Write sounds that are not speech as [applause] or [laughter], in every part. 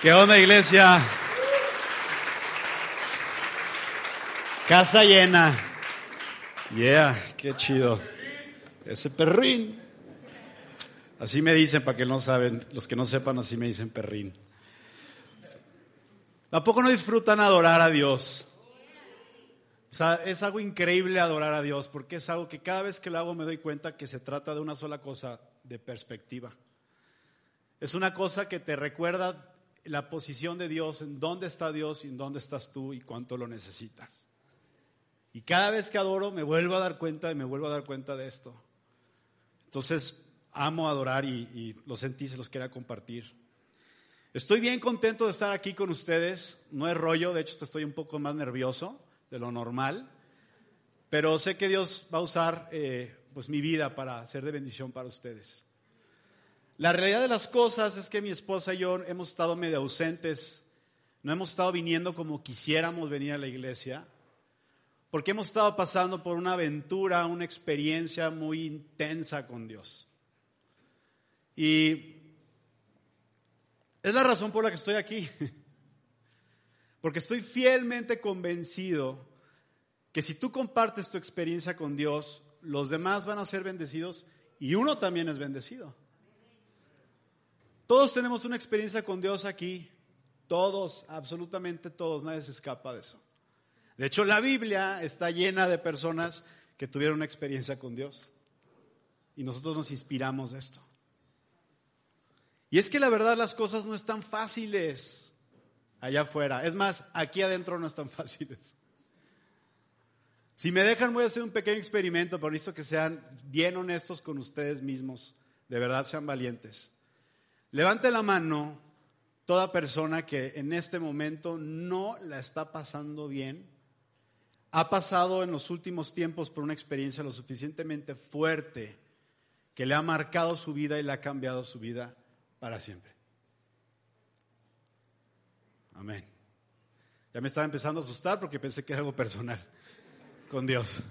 ¿Qué onda, iglesia? Casa llena. Yeah, qué chido. Ese perrín. Así me dicen, para que no saben, los que no sepan, así me dicen perrín. Tampoco no disfrutan adorar a Dios. O sea, es algo increíble adorar a Dios, porque es algo que cada vez que lo hago me doy cuenta que se trata de una sola cosa, de perspectiva. Es una cosa que te recuerda la posición de Dios, en dónde está Dios y en dónde estás tú y cuánto lo necesitas. Y cada vez que adoro me vuelvo a dar cuenta y me vuelvo a dar cuenta de esto. Entonces, amo adorar y, lo sentí, se los quería compartir. Estoy bien contento de estar aquí con ustedes. No es rollo, de hecho estoy un poco más nervioso de lo normal, pero sé que Dios va a usar eh, pues mi vida para ser de bendición para ustedes. La realidad de las cosas es que mi esposa y yo hemos estado medio ausentes, no hemos estado viniendo como quisiéramos venir a la iglesia, porque hemos estado pasando por una aventura, una experiencia muy intensa con Dios. Y es la razón por la que estoy aquí, [laughs] porque estoy fielmente convencido que si tú compartes tu experiencia con Dios, los demás van a ser bendecidos y uno también es bendecido. Todos tenemos una experiencia con Dios aquí, todos, absolutamente todos, nadie se escapa de eso. De hecho, la Biblia está llena de personas que tuvieron una experiencia con Dios. Y nosotros nos inspiramos de esto. Y es que la verdad las cosas no están fáciles allá afuera. Es más, aquí adentro no están [laughs] fáciles. Si me dejan, voy a hacer un pequeño experimento, pero necesito que sean bien honestos con ustedes mismos. De verdad, sean valientes. Levante la mano toda persona que en este momento no la está pasando bien, ha pasado en los últimos tiempos por una experiencia lo suficientemente fuerte que le ha marcado su vida y le ha cambiado su vida para siempre. Amén. Ya me estaba empezando a asustar porque pensé que era algo personal [laughs] con Dios.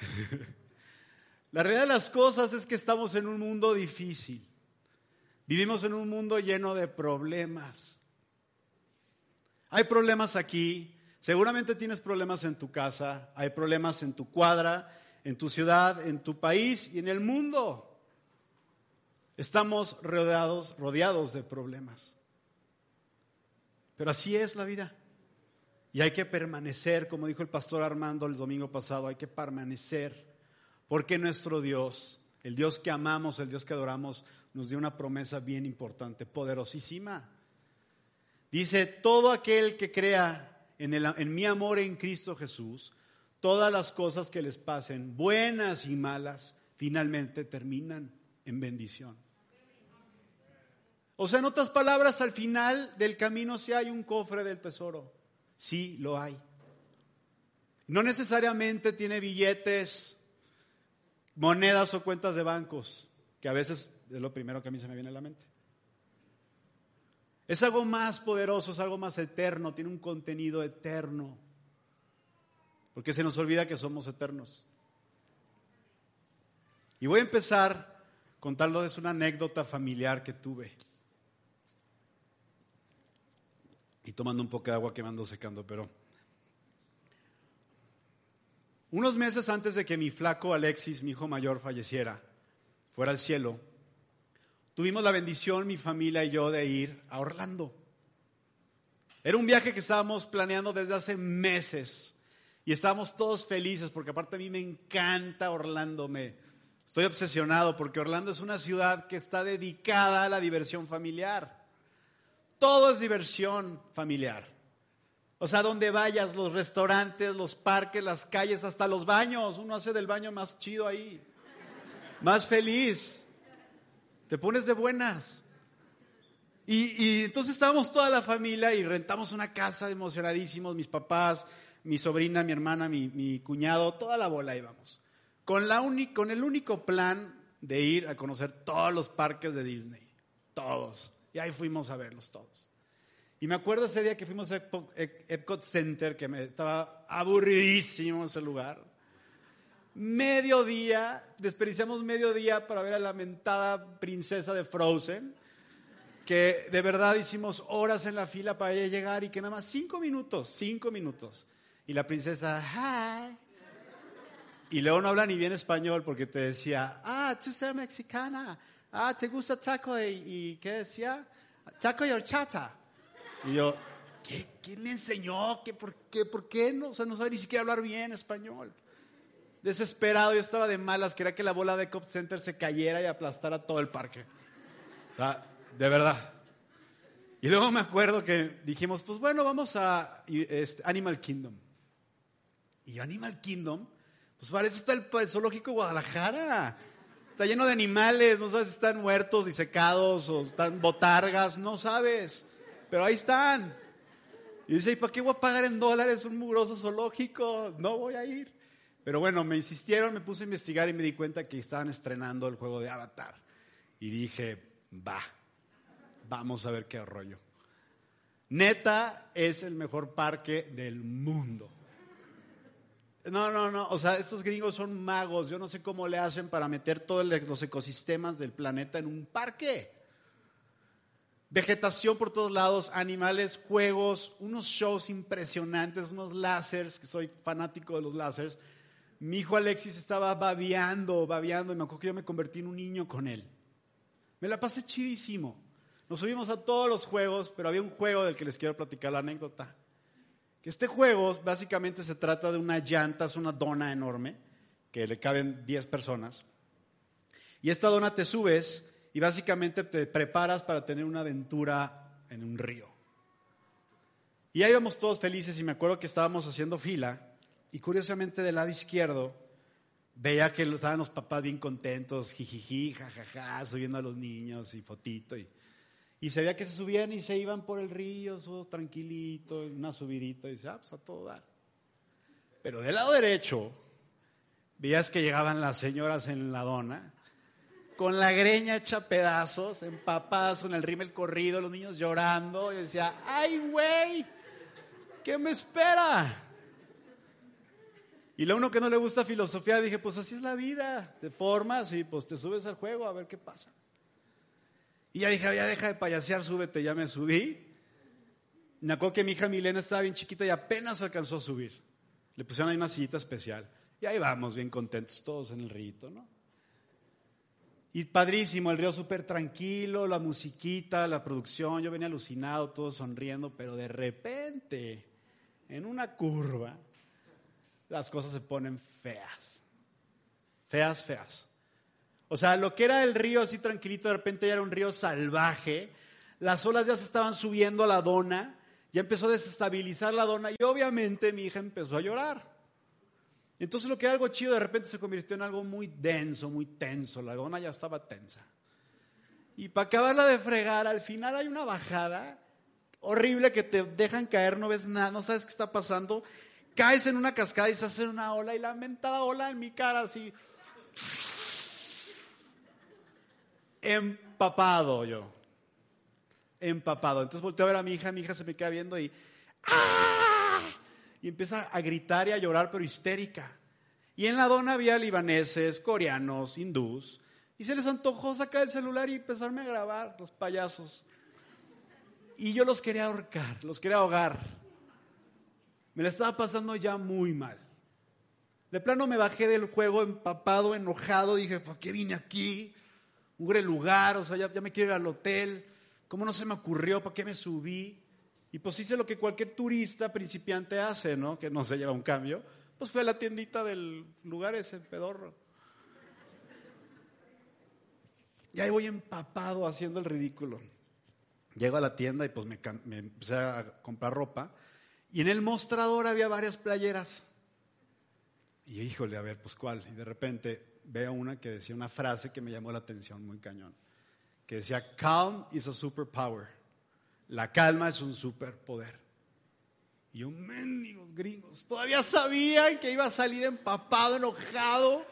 [laughs] La realidad de las cosas es que estamos en un mundo difícil. Vivimos en un mundo lleno de problemas. Hay problemas aquí, seguramente tienes problemas en tu casa, hay problemas en tu cuadra, en tu ciudad, en tu país y en el mundo. Estamos rodeados, rodeados de problemas. Pero así es la vida. Y hay que permanecer, como dijo el pastor Armando el domingo pasado, hay que permanecer, porque nuestro Dios, el Dios que amamos, el Dios que adoramos, nos dio una promesa bien importante, poderosísima. Dice, todo aquel que crea en, en mi amor en Cristo Jesús, todas las cosas que les pasen, buenas y malas, finalmente terminan en bendición. O sea, en otras palabras, al final del camino sí hay un cofre del tesoro. Sí, lo hay. No necesariamente tiene billetes, monedas o cuentas de bancos, que a veces es lo primero que a mí se me viene a la mente. Es algo más poderoso, es algo más eterno, tiene un contenido eterno. Porque se nos olvida que somos eternos. Y voy a empezar contándoles una anécdota familiar que tuve. Y tomando un poco de agua que me ando secando, pero. Unos meses antes de que mi flaco Alexis, mi hijo mayor, falleciera, fuera al cielo, tuvimos la bendición, mi familia y yo, de ir a Orlando. Era un viaje que estábamos planeando desde hace meses y estábamos todos felices porque aparte a mí me encanta Orlando, me estoy obsesionado porque Orlando es una ciudad que está dedicada a la diversión familiar. Todo es diversión familiar. O sea, donde vayas, los restaurantes, los parques, las calles, hasta los baños, uno hace del baño más chido ahí, más feliz. Te pones de buenas. Y, entonces estábamos toda la familia y rentamos una casa emocionadísimos, mis papás, mi sobrina, mi hermana, mi, cuñado, toda la bola íbamos. Con, con el único plan de ir a conocer todos los parques de Disney. Todos. Y ahí fuimos a verlos todos. Y me acuerdo ese día que fuimos a Epcot Center, que me estaba aburridísimo ese lugar. Medio día, desperdiciamos medio día para ver a la lamentada princesa de Frozen, que de verdad hicimos horas en la fila para llegar y que nada más cinco minutos, cinco minutos. Y la princesa, hi. Y luego no habla ni bien español porque te decía, ah, tú eres mexicana, ah, te gusta taco y, y ¿qué decía? Taco y horchata. Y yo, ¿qué, ¿quién le enseñó? ¿Qué, por, qué, ¿Por qué no? O sea, no sabe ni siquiera hablar bien español. Desesperado, yo estaba de malas, quería que la bola de Cop Center se cayera y aplastara todo el parque. de verdad. Y luego me acuerdo que dijimos, pues bueno, vamos a este, Animal Kingdom. Y Animal Kingdom, pues parece está el, zoológico Guadalajara. Está lleno de animales, no sabes si están muertos, disecados o están botargas, no sabes pero ahí están. Y dice, ¿y para qué voy a pagar en dólares un mugroso zoológico? No voy a ir. Pero bueno, me insistieron, me puse a investigar y me di cuenta que estaban estrenando el juego de Avatar. Y dije, va, vamos a ver qué rollo. Neta es el mejor parque del mundo. No, no, no, o sea, estos gringos son magos. Yo no sé cómo le hacen para meter todos los ecosistemas del planeta en un parque vegetación por todos lados, animales, juegos, unos shows impresionantes, unos láseres, que soy fanático de los láseres. Mi hijo Alexis estaba babeando, babeando, y me acuerdo que yo me convertí en un niño con él. Me la pasé chidísimo. Nos subimos a todos los juegos, pero había un juego del que les quiero platicar la anécdota. Que este juego básicamente se trata de una llanta, es una dona enorme, que le caben 10 personas. Y esta dona te subes y básicamente te preparas para tener una aventura en un río. Y ahí íbamos todos felices y me acuerdo que estábamos haciendo fila y curiosamente del lado izquierdo veía que estaban los papás bien contentos, jijiji, jajaja, subiendo a los niños y fotito. Y, y se veía que se subían y se iban por el río, todo tranquilito, una subidita, y dice, ah, pues a todo dar. Pero del lado derecho, veías que llegaban las señoras en la dona con la greña hecha pedazos, empapadas en el rímel corrido, los niños llorando. Y decía, ¡ay, güey! ¿Qué me espera? Y lo uno que no le gusta filosofía, dije, pues así es la vida, te formas y pues te subes al juego a ver qué pasa. Y ya dije, ya deja de payasear, súbete, ya me subí. Me acuerdo que mi hija Milena estaba bien chiquita y apenas alcanzó a subir. Le pusieron ahí una sillita especial. Y ahí vamos, bien contentos todos en el rito, ¿no? Y padrísimo, el río súper tranquilo, la musiquita, la producción, yo venía alucinado, todo sonriendo, pero de repente, en una curva, las cosas se ponen feas. Feas, feas. O sea, lo que era el río así tranquilito, de repente ya era un río salvaje, las olas ya se estaban subiendo a la dona, ya empezó a desestabilizar la dona y obviamente mi hija empezó a llorar. Entonces lo que era algo chido de repente se convirtió en algo muy denso, muy tenso. La dona ya estaba tensa. Y para acabarla de fregar, al final hay una bajada horrible que te dejan caer, no ves nada, no sabes qué está pasando. Caes en una cascada y se hace una ola y la mentada ola en mi cara así. Empapado yo. Empapado. Entonces volteo a ver a mi hija, mi hija se me queda viendo y ¡ah! y empieza a gritar y a llorar, pero histérica. Y en la dona había libaneses, coreanos, hindús, y se les antojó sacar el celular y empezarme a grabar los payasos. Y yo los quería ahorcar, los quería ahogar. Me la estaba pasando ya muy mal. De plano me bajé del juego empapado, enojado, dije, ¿por qué vine aquí? Un lugar, o sea, ya, ya me quiero ir al hotel. ¿Cómo no se me ocurrió? ¿Para qué me subí? Y pues hice lo que cualquier turista principiante hace, ¿no? Que no se lleva un cambio. Pues fue a la tiendita del lugar ese pedorro. Y ahí voy empapado haciendo el ridículo. Llego a la tienda y pues me, me empecé a comprar ropa. Y en el mostrador había varias playeras. Y híjole, a ver, pues cuál. Y de repente veo una que decía una frase que me llamó la atención muy cañón. que decía, calm is a superpower. La calma es un superpoder. Y un mendigos gringos todavía sabían que iba a salir empapado, enojado.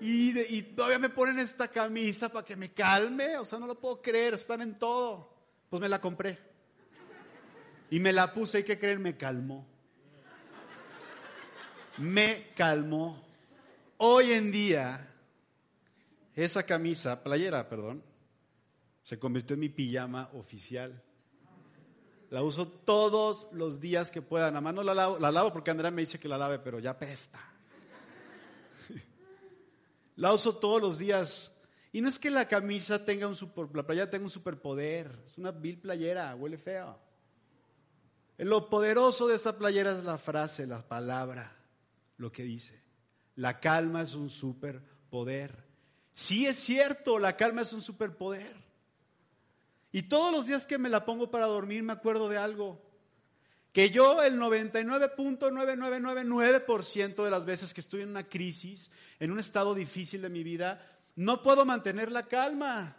Y, y, todavía me ponen esta camisa para que me calme. O sea, no lo puedo creer, están en todo. Pues me la compré. Y me la puse y que creen, me calmó. Me calmó. Hoy en día, esa camisa, playera, perdón, se convirtió en mi pijama oficial. La uso todos los días que pueda. Nada más no la lavo, la lavo porque Andrea me dice que la lave, pero ya pesta. [laughs] La uso todos los días. Y no es que la camisa tenga un super, la playera tenga un superpoder. Es una vil playera, huele feo. Lo poderoso de esa playera es la frase, la palabra, lo que dice. La calma es un superpoder. Sí es cierto, la calma es un superpoder. Y todos los días que me la pongo para dormir me acuerdo de algo. Que yo el 99.9999% de las veces que estoy en una crisis, en un estado difícil de mi vida, no puedo mantener la calma.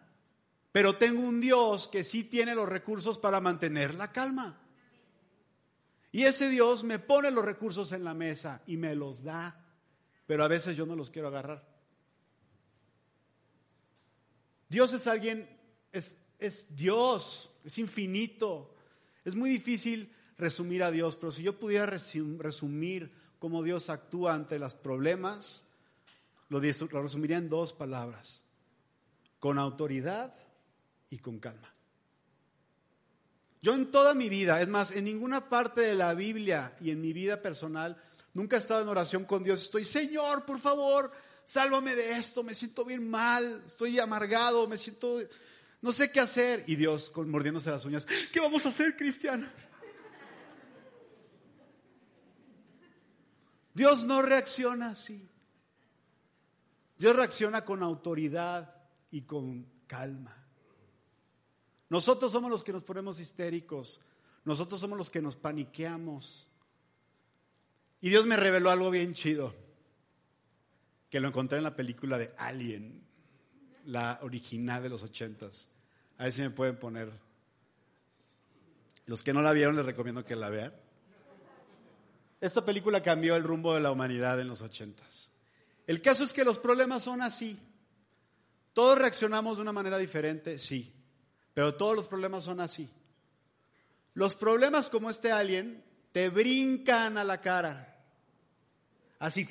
Pero tengo un Dios que sí tiene los recursos para mantener la calma. Y ese Dios me pone los recursos en la mesa y me los da. Pero a veces yo no los quiero agarrar. Dios es alguien, es, es Dios, es infinito. Es muy difícil resumir a Dios, pero si yo pudiera resumir cómo Dios actúa ante los problemas, lo, resumiría en dos palabras, con autoridad y con calma. Yo en toda mi vida, es más, en ninguna parte de la Biblia y en mi vida personal, nunca he estado en oración con Dios. Estoy, Señor, por favor, sálvame de esto, me siento bien mal, estoy amargado, me siento, no sé qué hacer. Y Dios, mordiéndose las uñas, ¿qué vamos a hacer, Cristiano? Dios no reacciona así. Dios reacciona con autoridad y con calma. Nosotros somos los que nos ponemos histéricos. Nosotros somos los que nos paniqueamos. Y Dios me reveló algo bien chido, que lo encontré en la película de Alien, la original de los ochentas. A ver si me pueden poner. Los que no la vieron les recomiendo que la vean. Esta película cambió el rumbo de la humanidad en los ochentas. El caso es que los problemas son así. Todos reaccionamos de una manera diferente, sí, pero todos los problemas son así. Los problemas como este alien te brincan a la cara, así.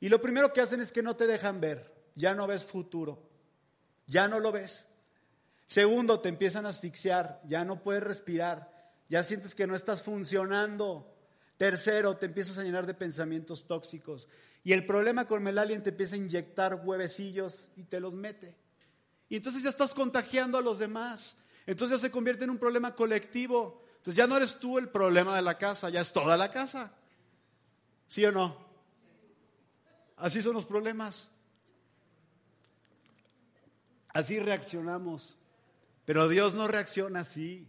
Y lo primero que hacen es que no te dejan ver, ya no ves futuro, ya no lo ves. Segundo, te empiezan a asfixiar, ya no puedes respirar, ya sientes que no estás funcionando. Tercero, te empiezas a llenar de pensamientos tóxicos. Y el problema con el alien te empieza a inyectar huevecillos y te los mete. Y entonces ya estás contagiando a los demás. Entonces ya se convierte en un problema colectivo. Entonces ya no eres tú el problema de la casa, ya es toda la casa. ¿Sí o no? Así son los problemas. Así reaccionamos. Pero Dios no reacciona así.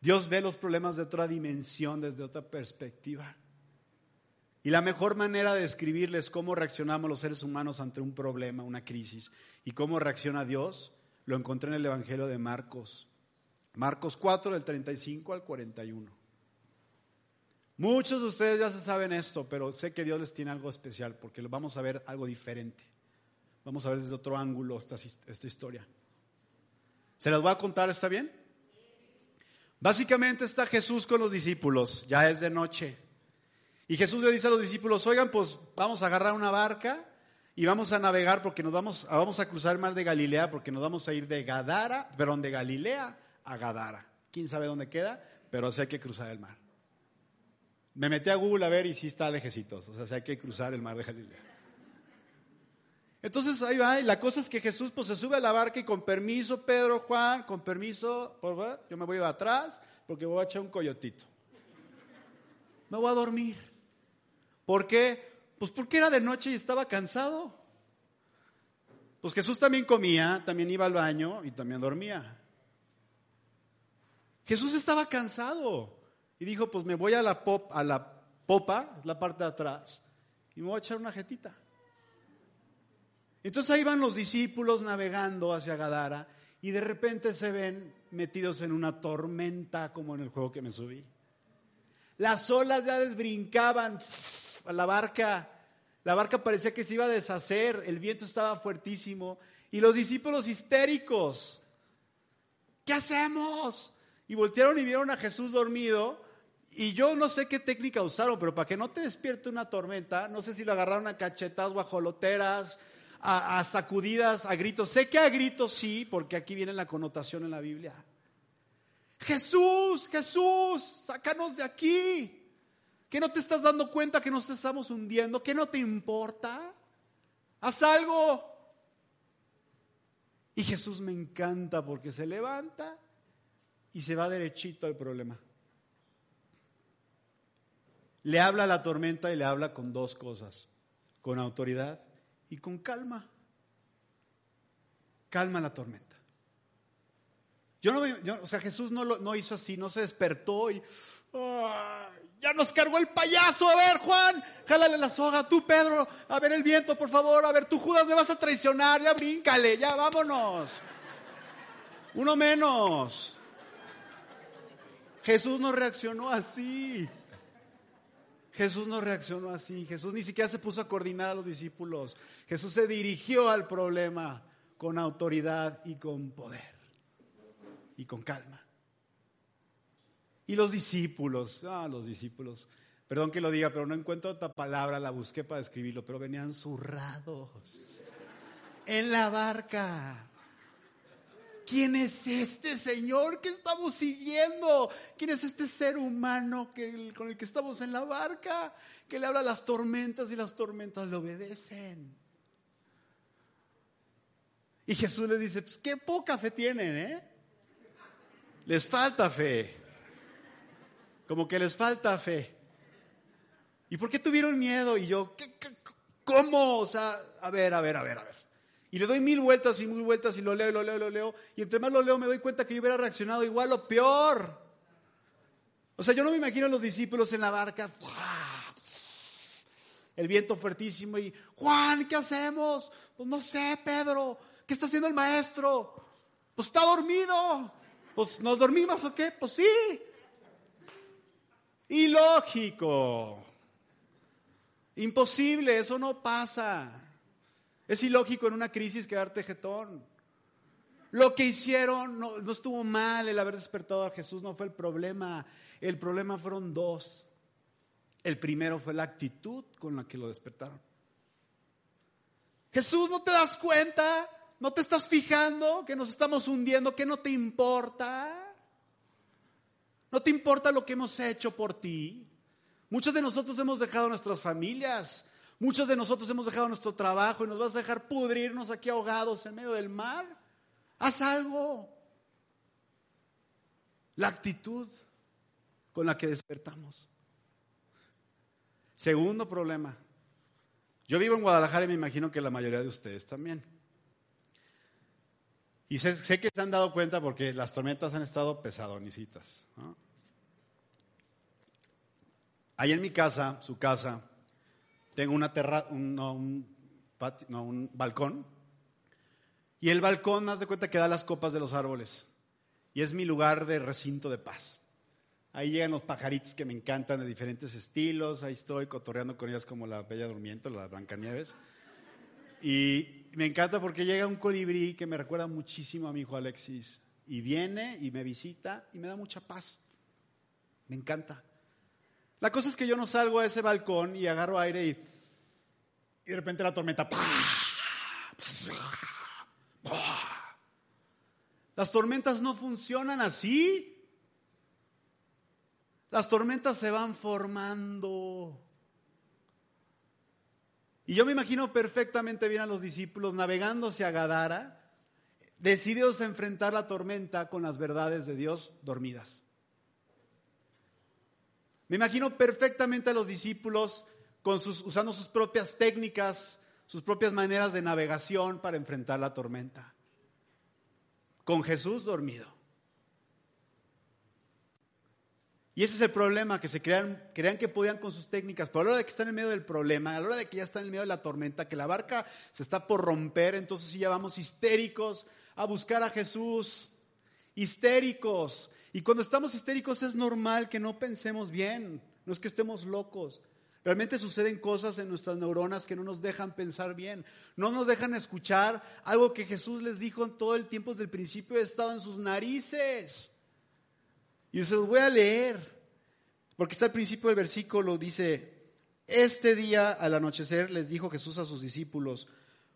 Dios ve los problemas de otra dimensión, desde otra perspectiva. Y la mejor manera de describirles cómo reaccionamos los seres humanos ante un problema, una crisis, y cómo reacciona Dios, lo encontré en el Evangelio de Marcos. Marcos 4, del 35 al 41. Muchos de ustedes ya se saben esto, pero sé que Dios les tiene algo especial, porque vamos a ver algo diferente. Vamos a ver desde otro ángulo esta, esta historia. ¿Se las voy a contar? ¿Está bien? Básicamente está Jesús con los discípulos, ya es de noche. Y Jesús le dice a los discípulos, oigan, pues vamos a agarrar una barca y vamos a navegar porque nos vamos, vamos a cruzar el mar de Galilea porque nos vamos a ir de Gadara, perdón, de Galilea a Gadara. ¿Quién sabe dónde queda? Pero sí hay que cruzar el mar. Me metí a Google a ver y sí está lejecitos, o sea, sí hay que cruzar el mar de Galilea. Entonces ahí va, y la cosa es que Jesús pues se sube a la barca y con permiso, Pedro, Juan, con permiso, yo me voy atrás porque voy a echar un coyotito. Me voy a dormir. ¿Por qué? Pues porque era de noche y estaba cansado. Pues Jesús también comía, también iba al baño y también dormía. Jesús estaba cansado y dijo, pues me voy a la, pop, a la popa, la parte de atrás, y me voy a echar una jetita. Entonces ahí van los discípulos navegando hacia Gadara y de repente se ven metidos en una tormenta como en el juego que me subí. Las olas ya desbrincaban la barca. La barca parecía que se iba a deshacer, el viento estaba fuertísimo y los discípulos histéricos. ¿Qué hacemos? Y voltearon y vieron a Jesús dormido y yo no sé qué técnica usaron, pero para que no te despierte una tormenta, no sé si lo agarraron a cachetas, guajoloteras, a, a sacudidas, a gritos. Sé que a gritos sí, porque aquí viene la connotación en la Biblia. Jesús, Jesús, sácanos de aquí. ¿Que no te estás dando cuenta que nos estamos hundiendo? ¿Que no te importa? Haz algo. Y Jesús me encanta porque se levanta y se va derechito al problema. Le habla a la tormenta y le habla con dos cosas, con autoridad y con calma. Calma la tormenta. Yo no, o sea, Jesús no, lo, no hizo así, no se despertó y ya nos cargó el payaso. A ver, Juan, jálale la soga. Tú, Pedro, a ver el viento, por favor. A ver, tú, Judas, me vas a traicionar. Ya bríncale, ya vámonos. Uno menos. Jesús no reaccionó así. Jesús no reaccionó así. Jesús ni siquiera se puso a coordinar a los discípulos. Jesús se dirigió al problema con autoridad y con poder y con calma. Y los discípulos, ah, los discípulos, perdón que lo diga, pero no encuentro otra palabra, la busqué para describirlo, pero venían zurrados en la barca. ¿Quién es este Señor que estamos siguiendo? ¿Quién es este ser humano que, con el que estamos en la barca? Que le habla a las tormentas y las tormentas le obedecen. Y Jesús le dice, pues qué poca fe tienen, ¿eh? Les falta fe. Como que les falta fe. ¿Y por qué tuvieron miedo? Y yo, ¿qué, cómo O sea, a ver, a ver, a ver, a ver. Y le doy mil vueltas y mil vueltas y lo leo, y lo leo, y lo leo. Y entre más lo leo me doy cuenta que yo hubiera reaccionado igual o peor. O sea, yo no me imagino a los discípulos en la barca. El viento fuertísimo y, Juan, ¿qué hacemos? Pues no sé, Pedro. ¿Qué está haciendo el maestro? Pues está dormido. Pues nos dormimos o qué? Pues sí. Ilógico. Imposible, eso no pasa. Es ilógico en una crisis quedarte jetón. Lo que hicieron no, estuvo mal el haber despertado a Jesús, no fue el problema. El problema fueron dos. El primero fue la actitud con la que lo despertaron. Jesús, ¿no te das cuenta? ¿No te estás fijando que nos estamos hundiendo? ¿Que no te importa? ¿No te importa lo que hemos hecho por ti? Muchos de nosotros hemos dejado nuestras familias, Muchos de nosotros hemos dejado nuestro trabajo y nos vas a dejar pudrirnos aquí ahogados en medio del mar. Haz algo. La actitud con la que despertamos. Segundo problema. Yo vivo en Guadalajara y me imagino que la mayoría de ustedes también. Y sé, que se han dado cuenta porque las tormentas han estado pesadonicitas. Ahí en mi casa, su casa, tengo una terra, un, un, balcón. Y el balcón, haz de cuenta que da las copas de los árboles. Y es mi lugar de recinto de paz. Ahí llegan los pajaritos que me encantan de diferentes estilos. Ahí estoy cotorreando con ellas como la Bella Durmiente, la Blancanieves. Y me encanta porque llega un colibrí que me recuerda muchísimo a mi hijo Alexis. Y viene y me visita y me da mucha paz. Me encanta. La cosa es que yo no salgo a ese balcón y agarro aire y, de repente la tormenta. Las tormentas no funcionan así. Las tormentas se van formando. Y yo me imagino perfectamente bien a los discípulos navegando hacia Gadara, decididos a enfrentar la tormenta con las verdades de Dios dormidas. Me imagino perfectamente a los discípulos con sus, usando sus propias técnicas, sus propias maneras de navegación para enfrentar la tormenta. Con Jesús dormido. Y ese es el problema, que se crean, crean que podían con sus técnicas, pero a la hora de que están en medio del problema, a la hora de que ya están en medio de la tormenta, que la barca se está por romper, entonces sí ya vamos histéricos a buscar a Jesús, histéricos. Y cuando estamos histéricos es normal que no pensemos bien, no es que estemos locos. Realmente suceden cosas en nuestras neuronas que no nos dejan pensar bien, no nos dejan escuchar algo que Jesús les dijo en todo el tiempo desde el principio, he estado en sus narices. Y se los voy a leer, porque está al principio del versículo, dice, este día al anochecer les dijo Jesús a sus discípulos,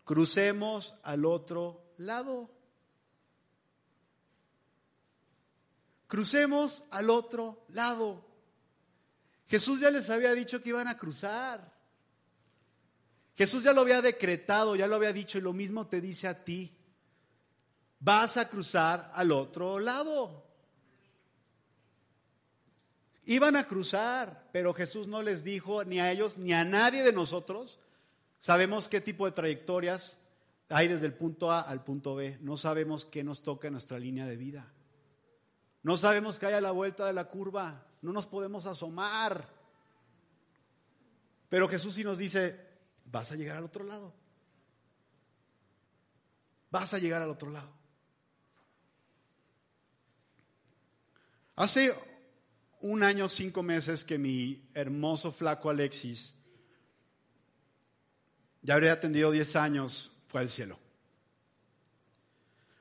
crucemos al otro lado. Crucemos al otro lado. Jesús ya les había dicho que iban a cruzar. Jesús ya lo había decretado, ya lo había dicho y lo mismo te dice a ti. Vas a cruzar al otro lado. Iban a cruzar, pero Jesús no les dijo ni a ellos ni a nadie de nosotros. Sabemos qué tipo de trayectorias hay desde el punto A al punto B. No sabemos qué nos toca en nuestra línea de vida. No sabemos qué hay a la vuelta de la curva. No nos podemos asomar. Pero Jesús sí nos dice, vas a llegar al otro lado. Vas a llegar al otro lado. Hace un año, cinco meses que mi hermoso flaco Alexis, ya habría atendido diez años, fue al cielo.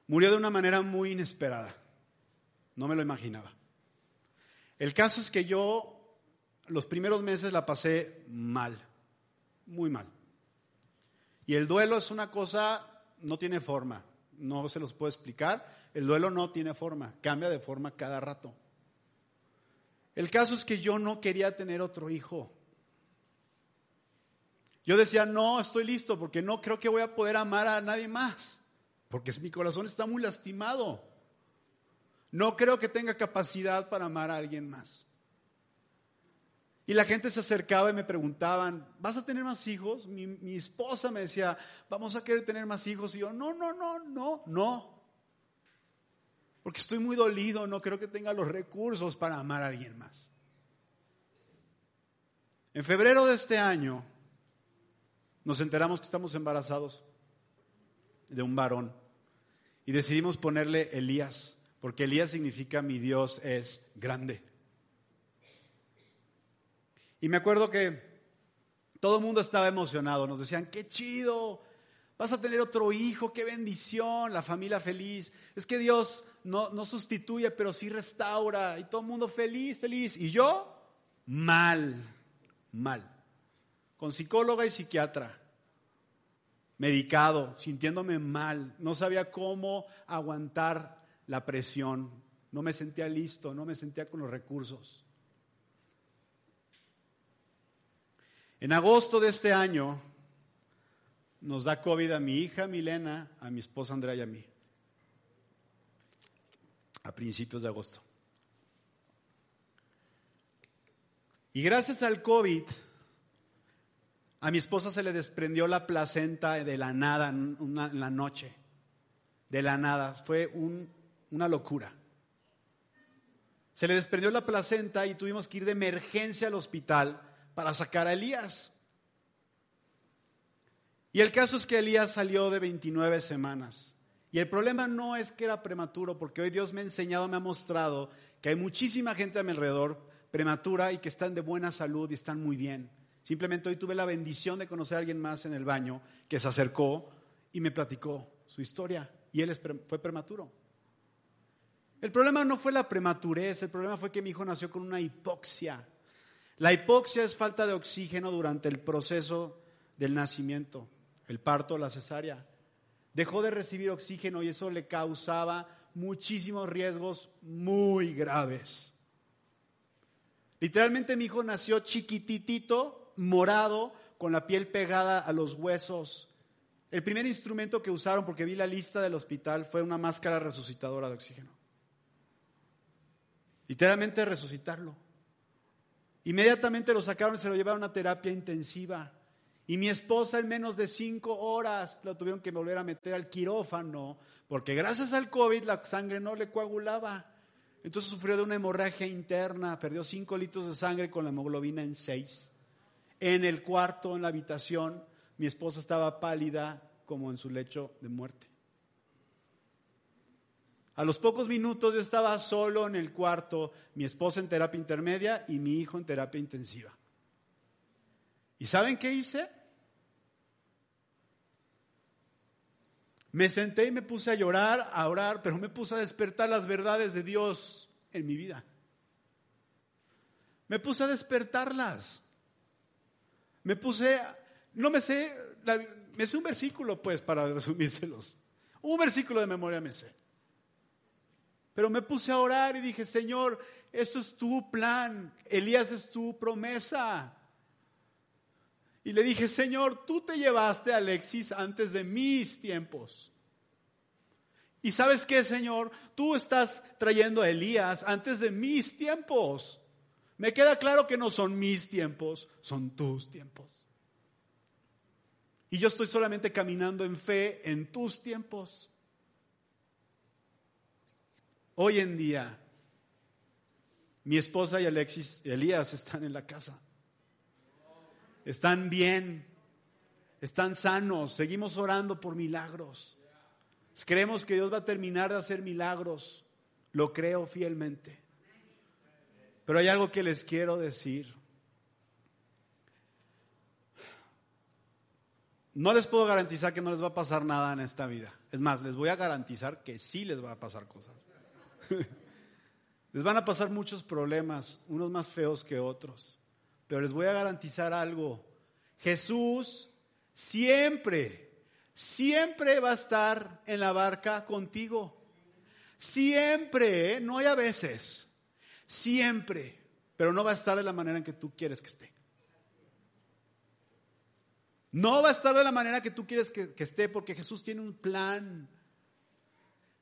Murió de una manera muy inesperada. No me lo imaginaba. El caso es que yo los primeros meses la pasé mal, muy mal. Y el duelo es una cosa, no tiene forma, no se los puedo explicar. El duelo no tiene forma, cambia de forma cada rato. El caso es que yo no quería tener otro hijo. Yo decía, no, estoy listo porque no creo que voy a poder amar a nadie más, porque mi corazón está muy lastimado. No creo que tenga capacidad para amar a alguien más. Y la gente se acercaba y me preguntaban, ¿vas a tener más hijos? Mi, mi, esposa me decía, vamos a querer tener más hijos. Y yo, no, no, no, no, no porque estoy muy dolido, no creo que tenga los recursos para amar a alguien más. En febrero de este año nos enteramos que estamos embarazados de un varón y decidimos ponerle Elías, porque Elías significa mi Dios es grande. Y me acuerdo que todo el mundo estaba emocionado, nos decían, qué chido, vas a tener otro hijo, qué bendición, la familia feliz. Es que Dios no, no sustituye, pero sí restaura. Y todo el mundo feliz, feliz. Y yo, mal, mal. Con psicóloga y psiquiatra. Medicado, sintiéndome mal. No sabía cómo aguantar la presión. No me sentía listo, no me sentía con los recursos. En agosto de este año nos da COVID a mi hija Milena, a mi esposa Andrea y a mí a principios de agosto. Y gracias al COVID, a mi esposa se le desprendió la placenta de la nada en la noche. De la nada. Fue una locura. Se le desprendió la placenta y tuvimos que ir de emergencia al hospital para sacar a Elías. Y el caso es que Elías salió de 29 semanas. Y el problema no es que era prematuro, porque hoy Dios me ha enseñado, me ha mostrado que hay muchísima gente a mi alrededor prematura y que están de buena salud y están muy bien. Simplemente hoy tuve la bendición de conocer a alguien más en el baño que se acercó y me platicó su historia y él fue prematuro. El problema no fue la prematurez, el problema fue que mi hijo nació con una hipoxia. La hipoxia es falta de oxígeno durante el proceso del nacimiento, el parto, la cesárea. Dejó de recibir oxígeno y eso le causaba muchísimos riesgos muy graves. Literalmente mi hijo nació chiquititito, morado, con la piel pegada a los huesos. El primer instrumento que usaron, porque vi la lista del hospital, fue una máscara resucitadora de oxígeno. Literalmente resucitarlo. Inmediatamente lo sacaron y se lo llevaron a terapia intensiva. Y mi esposa en menos de cinco horas la tuvieron que volver a meter al quirófano, porque gracias al COVID la sangre no le coagulaba. Entonces sufrió de una hemorragia interna, perdió cinco litros de sangre con la hemoglobina en seis. En el cuarto, en la habitación, mi esposa estaba pálida como en su lecho de muerte. A los pocos minutos yo estaba solo en el cuarto, mi esposa en terapia intermedia y mi hijo en terapia intensiva. ¿Y saben qué hice? Me senté y me puse a llorar, a orar, pero me puse a despertar las verdades de Dios en mi vida. Me puse a despertarlas. Me puse, no me sé, me sé un versículo pues para resumírselos. Un versículo de memoria me sé. Pero me puse a orar y dije, Señor, esto es tu plan, Elías es tu promesa. Y le dije, Señor, tú te llevaste a Alexis antes de mis tiempos. Y sabes qué, Señor, tú estás trayendo a Elías antes de mis tiempos. Me queda claro que no son mis tiempos, son tus tiempos. Y yo estoy solamente caminando en fe en tus tiempos. Hoy en día, mi esposa y Alexis y Elías están en la casa. Están bien, están sanos, seguimos orando por milagros. Creemos que Dios va a terminar de hacer milagros, lo creo fielmente. Pero hay algo que les quiero decir. No les puedo garantizar que no les va a pasar nada en esta vida. Es más, les voy a garantizar que sí les va a pasar cosas. [laughs] les van a pasar muchos problemas, unos más feos que otros. Pero les voy a garantizar algo. Jesús siempre, siempre va a estar en la barca contigo. Siempre, ¿eh? no hay a veces. Siempre. Pero no va a estar de la manera en que tú quieres que esté. No va a estar de la manera que tú quieres que, que esté porque Jesús tiene un plan.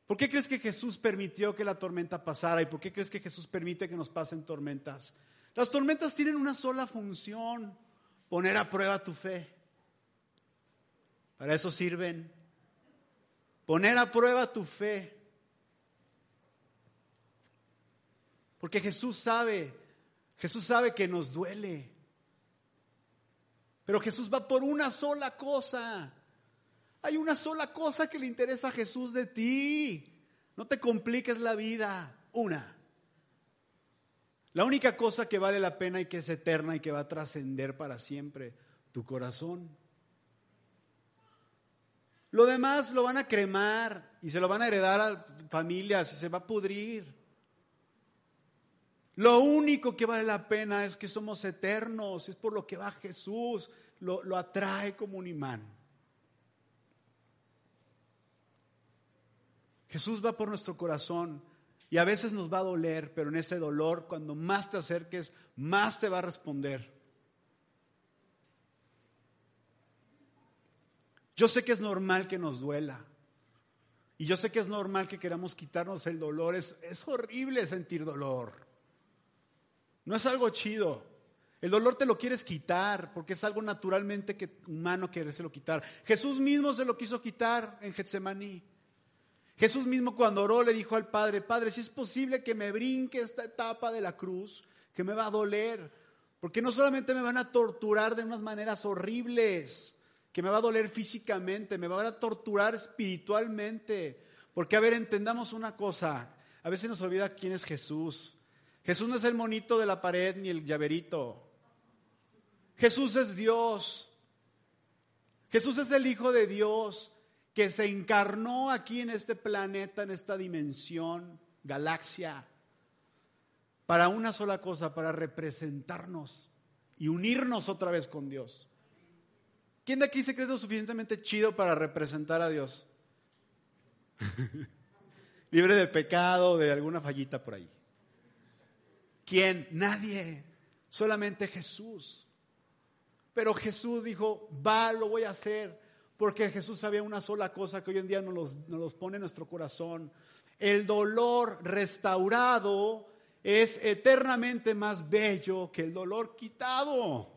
¿Por qué crees que Jesús permitió que la tormenta pasara? ¿Y por qué crees que Jesús permite que nos pasen tormentas? Las tormentas tienen una sola función, poner a prueba tu fe. Para eso sirven. Poner a prueba tu fe. Porque Jesús sabe, Jesús sabe que nos duele. Pero Jesús va por una sola cosa. Hay una sola cosa que le interesa a Jesús de ti. No te compliques la vida. Una. La única cosa que vale la pena y que es eterna y que va a trascender para siempre, tu corazón. Lo demás lo van a cremar y se lo van a heredar a familias y se va a pudrir. Lo único que vale la pena es que somos eternos, es por lo que va Jesús, lo, lo atrae como un imán. Jesús va por nuestro corazón y a veces nos va a doler, pero en ese dolor, cuando más te acerques, más te va a responder. Yo sé que es normal que nos duela. Y yo sé que es normal que queramos quitarnos el dolor. Es, es horrible sentir dolor. No es algo chido. El dolor te lo quieres quitar porque es algo naturalmente que, humano lo quitar. Jesús mismo se lo quiso quitar en Getsemaní. Jesús mismo cuando oró le dijo al Padre, Padre, si es posible que me brinque esta etapa de la cruz, que me va a doler, porque no solamente me van a torturar de unas maneras horribles, que me va a doler físicamente, me van a torturar espiritualmente. Porque, a ver, entendamos una cosa, a veces nos olvida quién es Jesús. Jesús no es el monito de la pared ni el llaverito. Jesús es Dios. Jesús es el Hijo de Dios que se encarnó aquí en este planeta, en esta dimensión, galaxia, para una sola cosa, para representarnos y unirnos otra vez con Dios. ¿Quién de aquí se cree lo suficientemente chido para representar a Dios? [laughs] Libre del pecado, de alguna fallita por ahí. ¿Quién? Nadie. Solamente Jesús. Pero Jesús dijo, va, lo voy a hacer porque Jesús sabía una sola cosa que hoy en día nos los, pone en nuestro corazón. El dolor restaurado es eternamente más bello que el dolor quitado.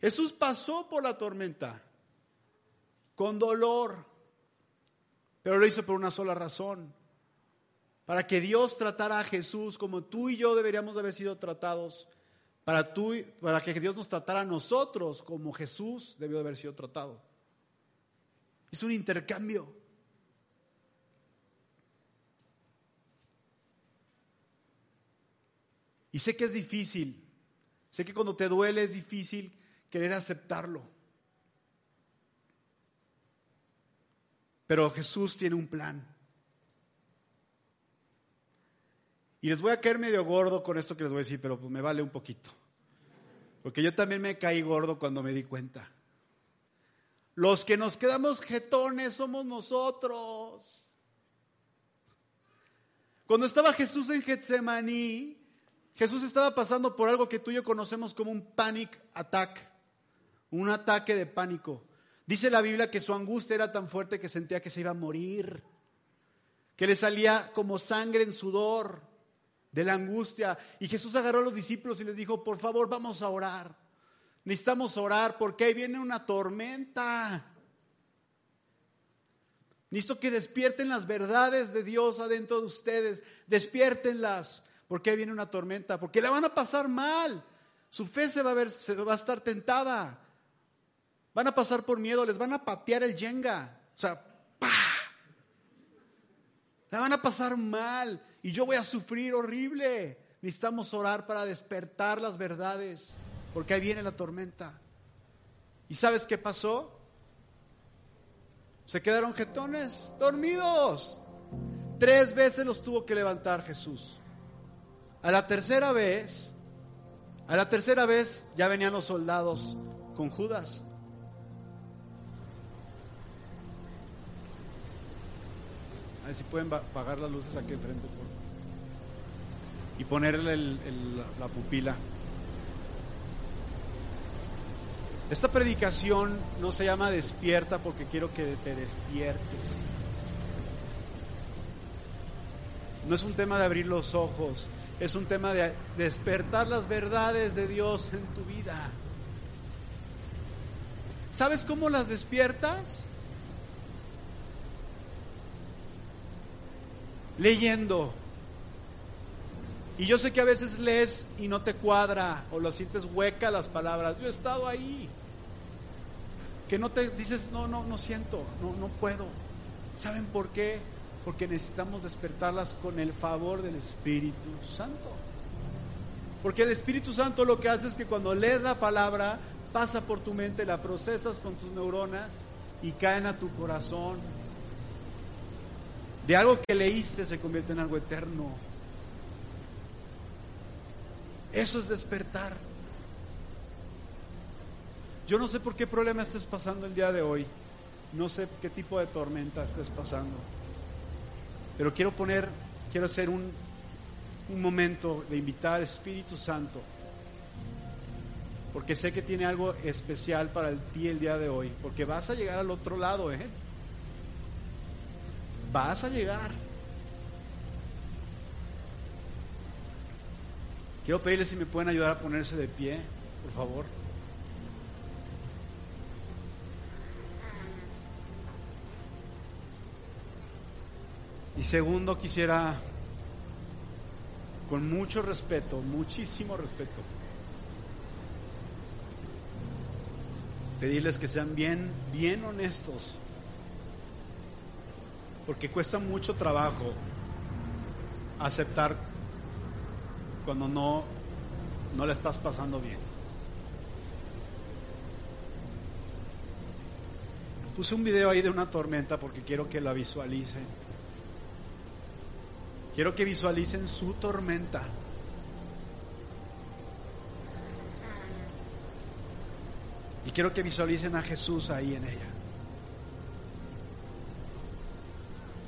Jesús pasó por la tormenta con dolor, pero lo hizo por una sola razón, para que Dios tratara a Jesús como tú y yo deberíamos de haber sido tratados, para, tú, para que Dios nos tratara a nosotros como Jesús debió de haber sido tratado. Es un intercambio. Y sé que es difícil, sé que cuando te duele es difícil querer aceptarlo. Pero Jesús tiene un plan. Y les voy a caer medio gordo con esto que les voy a decir, pero pues me vale un poquito. Porque yo también me caí gordo cuando me di cuenta. Los que nos quedamos jetones somos nosotros. Cuando estaba Jesús en Getsemaní, Jesús estaba pasando por algo que tú y yo conocemos como un panic attack, un ataque de pánico. Dice la Biblia que su angustia era tan fuerte que sentía que se iba a morir, que le salía como sangre en sudor de la angustia. Y Jesús agarró a los discípulos y les dijo, por favor, vamos a orar. Necesitamos orar porque ahí viene una tormenta. Necesito que despierten las verdades de Dios adentro de ustedes. Despiértenlas porque ahí viene una tormenta. Porque la van a pasar mal. Su fe se va a ver, se va a estar tentada. Van a pasar por miedo, les van a patear el yenga. O sea. La van a pasar mal y yo voy a sufrir horrible. Necesitamos orar para despertar las verdades, porque ahí viene la tormenta. ¿Y sabes qué pasó? Se quedaron jetones, dormidos. Tres veces los tuvo que levantar Jesús. A la tercera vez, a la tercera vez ya venían los soldados con Judas. A ver si pueden apagar las luces aquí enfrente. Por y ponerle la pupila. Esta predicación no se llama despierta porque quiero que te despiertes. No es un tema de abrir los ojos, es un tema de despertar las verdades de Dios en tu vida. ¿Sabes cómo las despiertas? Leyendo. Y yo sé que a veces lees y no te cuadra o lo sientes hueca las palabras. Yo he estado ahí. Que no te dices, no, no, no siento, no, no puedo. ¿Saben por qué? Porque necesitamos despertarlas con el favor del Espíritu Santo. Porque el Espíritu Santo lo que hace es que cuando lees la palabra, pasa por tu mente, la procesas con tus neuronas y caen a tu corazón. De algo que leíste se convierte en algo eterno. Eso es despertar. Yo no sé por qué problema estés pasando el día de hoy. No sé qué tipo de tormenta estés pasando. Pero quiero poner, quiero hacer un, un momento de invitar al Espíritu Santo. Porque sé que tiene algo especial para ti el día de hoy. Porque vas a llegar al otro lado, ¿eh? Vas a llegar. Quiero pedirles si me pueden ayudar a ponerse de pie, por favor. Y segundo, quisiera, con mucho respeto, muchísimo respeto, pedirles que sean bien, bien honestos, porque cuesta mucho trabajo aceptar cuando no, no la estás pasando bien. Puse un video ahí de una tormenta porque quiero que la visualicen. Quiero que visualicen su tormenta. Y quiero que visualicen a Jesús ahí en ella.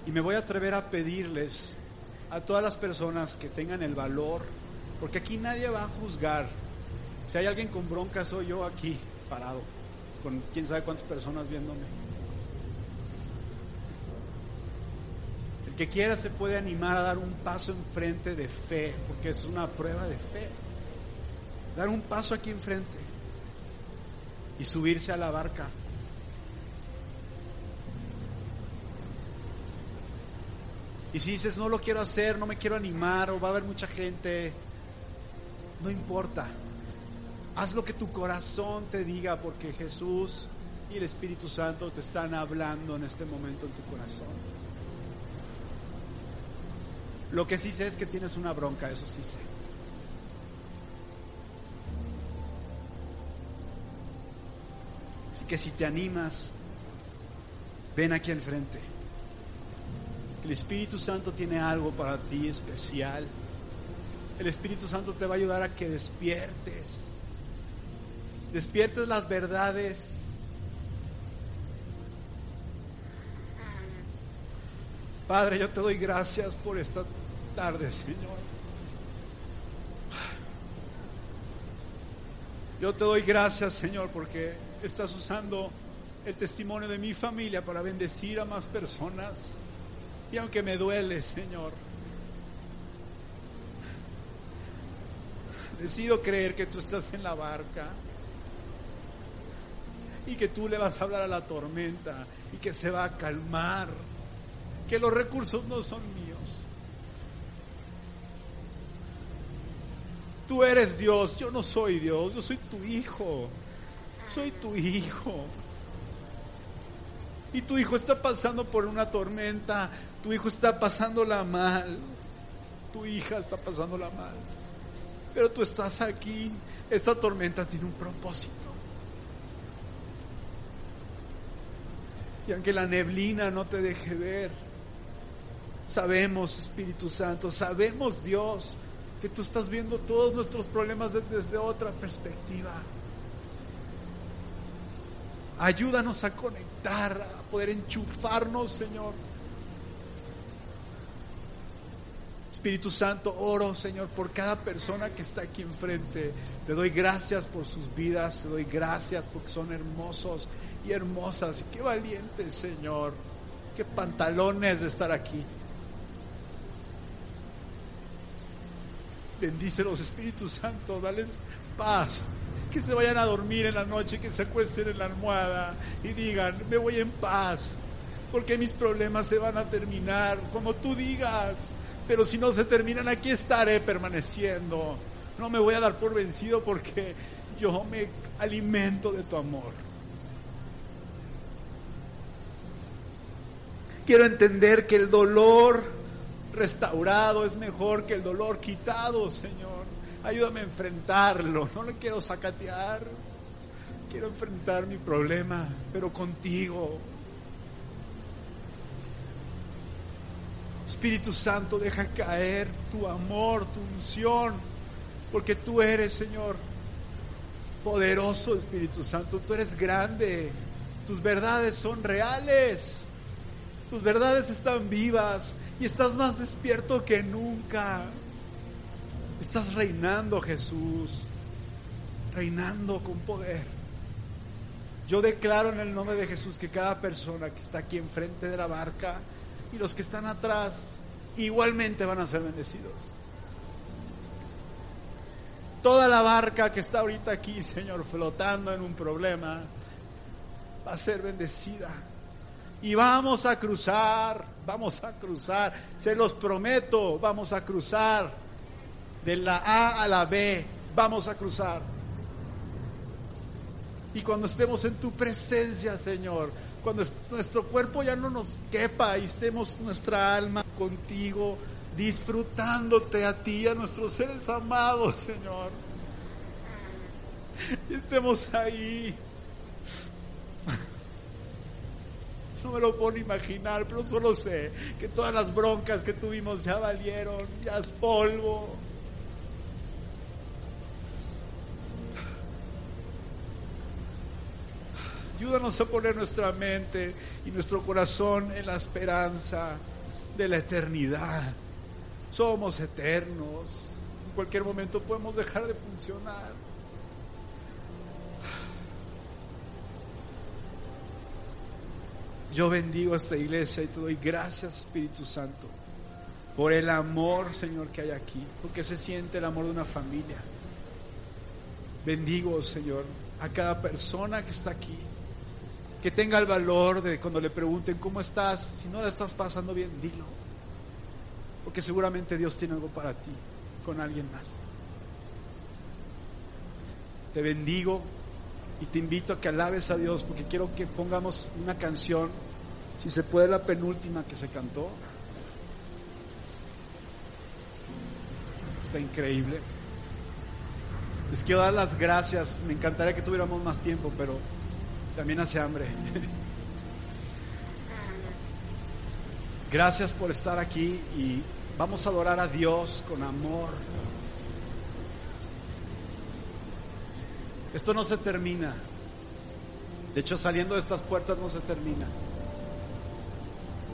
Y me voy a atrever a pedirles a todas las personas que tengan el valor porque aquí nadie va a juzgar. Si hay alguien con bronca, soy yo aquí, parado, con quién sabe cuántas personas viéndome. El que quiera se puede animar a dar un paso enfrente de fe, porque es una prueba de fe. Dar un paso aquí enfrente y subirse a la barca. Y si dices, no lo quiero hacer, no me quiero animar, o va a haber mucha gente, no importa. Haz lo que tu corazón te diga, porque Jesús y el Espíritu Santo te están hablando en este momento en tu corazón. Lo que sí sé es que tienes una bronca, eso sí sé. Así que si te animas, ven aquí al frente. El Espíritu Santo tiene algo para ti especial. El Espíritu Santo te va a ayudar a que despiertes. Despiertes las verdades. Padre, yo te doy gracias por esta tarde, Señor. Yo te doy gracias, Señor, porque estás usando el testimonio de mi familia para bendecir a más personas. Y aunque me duele, Señor, decido creer que tú estás en la barca y que tú le vas a hablar a la tormenta y que se va a calmar, que los recursos no son míos. Tú eres Dios, yo no soy Dios, yo soy tu hijo, soy tu hijo. Y tu hijo está pasando por una tormenta, tu hijo está pasándola mal, tu hija está pasándola mal. Pero tú estás aquí, esta tormenta tiene un propósito. Y aunque la neblina no te deje ver, sabemos, Espíritu Santo, sabemos, Dios, que tú estás viendo todos nuestros problemas desde otra perspectiva. Ayúdanos a conectar, a poder enchufarnos, Señor. Espíritu Santo, oro, Señor, por cada persona que está aquí enfrente. Te doy gracias por sus vidas, te doy gracias porque son hermosos y hermosas. Y qué valientes, Señor. Qué pantalones de estar aquí. Bendícelos, Espíritu Santo, dales paz. Que se vayan a dormir en la noche, que se acuesten en la almohada y digan, me voy en paz, porque mis problemas se van a terminar, como tú digas. Pero si no se terminan, aquí estaré permaneciendo. No me voy a dar por vencido porque yo me alimento de tu amor. Quiero entender que el dolor restaurado es mejor que el dolor quitado, Señor. Ayúdame a enfrentarlo. No le quiero sacatear. Quiero enfrentar mi problema, pero contigo. Espíritu Santo, deja caer tu amor, tu unción, porque tú eres, Señor, poderoso, Espíritu Santo. Tú eres grande. Tus verdades son reales. Tus verdades están vivas y estás más despierto que nunca. Estás reinando, Jesús, reinando con poder. Yo declaro en el nombre de Jesús que cada persona que está aquí enfrente de la barca y los que están atrás igualmente van a ser bendecidos. Toda la barca que está ahorita aquí, Señor, flotando en un problema, va a ser bendecida y vamos a cruzar, vamos a cruzar, se los prometo, vamos a cruzar de la A a la B, vamos a cruzar. Y cuando estemos en tu presencia, Señor, cuando nuestro cuerpo ya no nos quepa y estemos nuestra alma contigo, disfrutándote a ti, a nuestros seres amados, Señor. Y estemos ahí No me lo puedo imaginar, pero solo sé que todas las broncas que tuvimos ya valieron, ya es polvo. Ayúdanos a poner nuestra mente y nuestro corazón en la esperanza de la eternidad. Somos eternos. En cualquier momento podemos dejar de funcionar. Yo bendigo a esta iglesia y te doy gracias, Espíritu Santo, por el amor, Señor, que hay aquí, porque se siente el amor de una familia. Bendigo, Señor, a cada persona que está aquí, que tenga el valor de cuando le pregunten cómo estás, si no la estás pasando bien, dilo. porque seguramente Dios tiene algo para ti con alguien más. Te bendigo y te invito a que alabes a Dios porque quiero que pongamos una canción, si se puede la penúltima que se cantó. Está increíble. Les quiero dar las gracias. Me encantaría que tuviéramos más tiempo, pero también hace hambre. [laughs] Gracias por estar aquí y vamos a adorar a Dios con amor. Esto no se termina. De hecho, saliendo de estas puertas no se termina.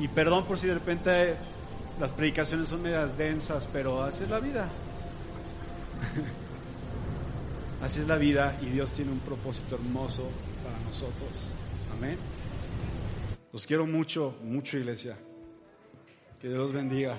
Y perdón por si de repente las predicaciones son medias densas, pero así es la vida. [laughs] Así es la vida y Dios tiene un propósito hermoso para nosotros. Amén. Los quiero mucho, mucho iglesia. Que Dios bendiga.